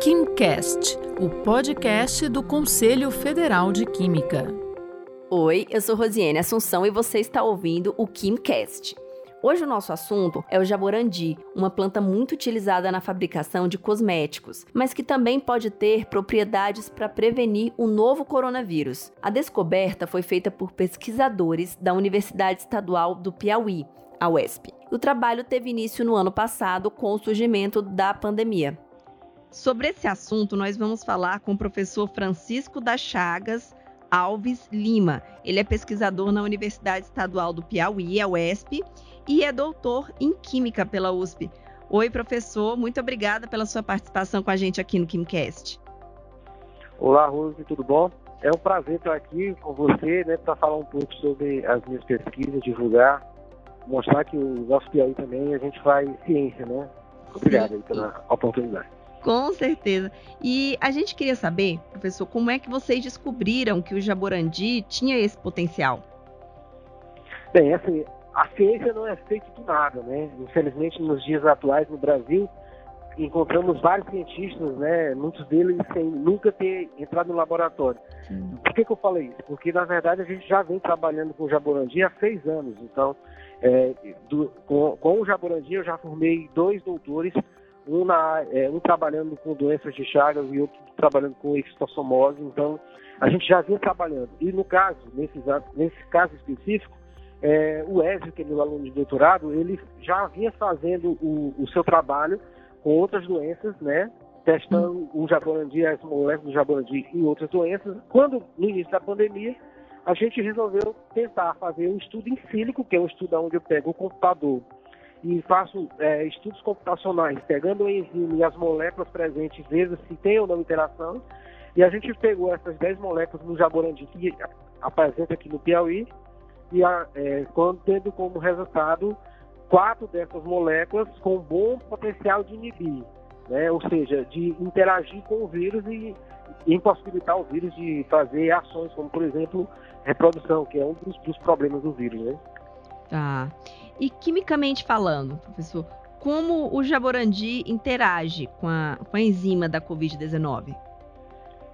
KimCast, o podcast do Conselho Federal de Química. Oi, eu sou Rosiane Assunção e você está ouvindo o KimCast. Hoje o nosso assunto é o jaborandi, uma planta muito utilizada na fabricação de cosméticos, mas que também pode ter propriedades para prevenir o novo coronavírus. A descoberta foi feita por pesquisadores da Universidade Estadual do Piauí, a UESP. O trabalho teve início no ano passado com o surgimento da pandemia. Sobre esse assunto, nós vamos falar com o professor Francisco das Chagas Alves Lima. Ele é pesquisador na Universidade Estadual do Piauí, a UESP, e é doutor em Química pela USP. Oi, professor, muito obrigada pela sua participação com a gente aqui no KimCast. Olá, Rose, tudo bom? É um prazer estar aqui com você, né, para falar um pouco sobre as minhas pesquisas, divulgar, mostrar que o nosso Piauí também a gente faz ciência, né? Obrigado aí pela oportunidade. Com certeza. E a gente queria saber, professor, como é que vocês descobriram que o jaborandi tinha esse potencial? Bem, assim, a ciência não é feita do nada, né? Infelizmente, nos dias atuais no Brasil, encontramos vários cientistas, né? Muitos deles sem nunca ter entrado no laboratório. Sim. Por que, que eu falei isso? Porque, na verdade, a gente já vem trabalhando com o jaborandi há seis anos. Então, é, do, com, com o jaborandi, eu já formei dois doutores um, na, é, um trabalhando com doenças de Chagas e outro trabalhando com extossomose. Então, a gente já vinha trabalhando. E no caso, nesse, nesse caso específico, é, o Ezio, que é meu aluno de doutorado, ele já vinha fazendo o, o seu trabalho com outras doenças, né? Testando o jaborandi, as moléculas do jaborandi em outras doenças. Quando, no início da pandemia, a gente resolveu tentar fazer um estudo em sílico, que é um estudo onde eu pego o computador e faço é, estudos computacionais, pegando o enzima e as moléculas presentes, vejo se tem ou não interação. E a gente pegou essas 10 moléculas no jaborandi que apresenta aqui no Piauí, e a, é, tendo como resultado quatro dessas moléculas com bom potencial de inibir, né? ou seja, de interagir com o vírus e, impossibilitar o vírus de fazer ações como, por exemplo, reprodução, que é um dos, dos problemas do vírus. Né? Tá. E quimicamente falando, professor, como o jaborandi interage com a, com a enzima da Covid-19?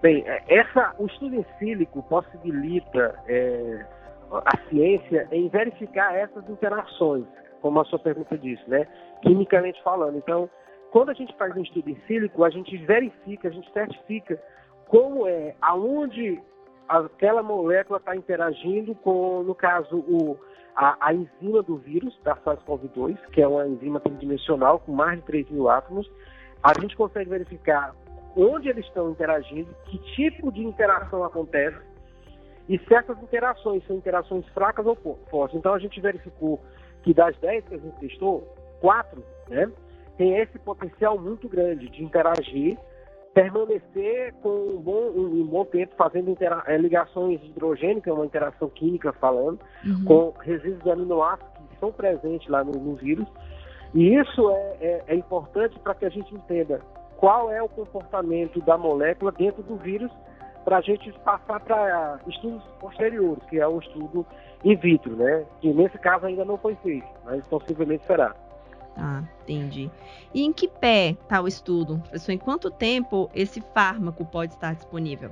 Bem, é, essa, o estudo em sílico possibilita é, a ciência em verificar essas interações, como a sua pergunta disse, né? Quimicamente falando. Então, quando a gente faz um estudo em sílico, a gente verifica, a gente certifica como é, aonde aquela molécula está interagindo com, no caso, o, a, a enzima do vírus, da SARS-CoV-2, que é uma enzima tridimensional com mais de 3 mil átomos, a gente consegue verificar onde eles estão interagindo, que tipo de interação acontece e se essas interações são interações fracas ou fortes. Então a gente verificou que das 10 que a gente testou, 4 né, tem esse potencial muito grande de interagir permanecer com um bom, um, um bom tempo fazendo é, ligações de hidrogênio, que é uma interação química falando, uhum. com resíduos de aminoácidos que são presentes lá no, no vírus. E isso é, é, é importante para que a gente entenda qual é o comportamento da molécula dentro do vírus para a gente passar para estudos posteriores, que é o estudo in vitro, né? Que nesse caso ainda não foi feito, mas possivelmente será. Ah, entendi. E em que pé está o estudo, professor? Em quanto tempo esse fármaco pode estar disponível?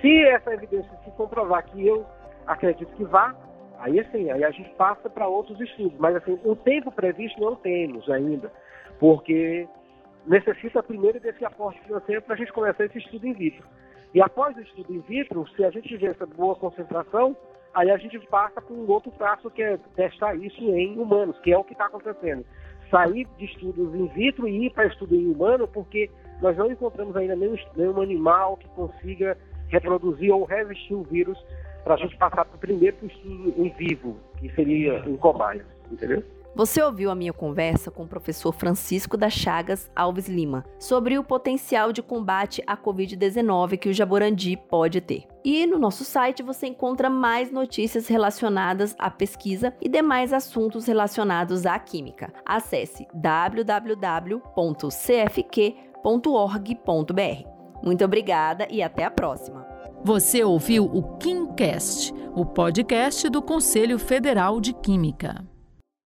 Se essa evidência se comprovar que eu acredito que vá, aí assim, aí a gente passa para outros estudos. Mas assim, o tempo previsto não temos ainda, porque necessita primeiro desse aporte financeiro para a gente começar esse estudo in vitro. E após o estudo in vitro, se a gente tiver essa boa concentração, aí a gente passa para um outro passo que é testar isso em humanos, que é o que está acontecendo sair de estudos in vitro e ir para estudo em humano, porque nós não encontramos ainda nenhum, nenhum animal que consiga reproduzir ou resistir o vírus para a gente passar primeiro para o estudo em vivo, que seria em cobaias, entendeu? Você ouviu a minha conversa com o professor Francisco das Chagas Alves Lima sobre o potencial de combate à Covid-19 que o jaborandi pode ter. E no nosso site você encontra mais notícias relacionadas à pesquisa e demais assuntos relacionados à química. Acesse www.cfq.org.br. Muito obrigada e até a próxima. Você ouviu o KimCast, o podcast do Conselho Federal de Química.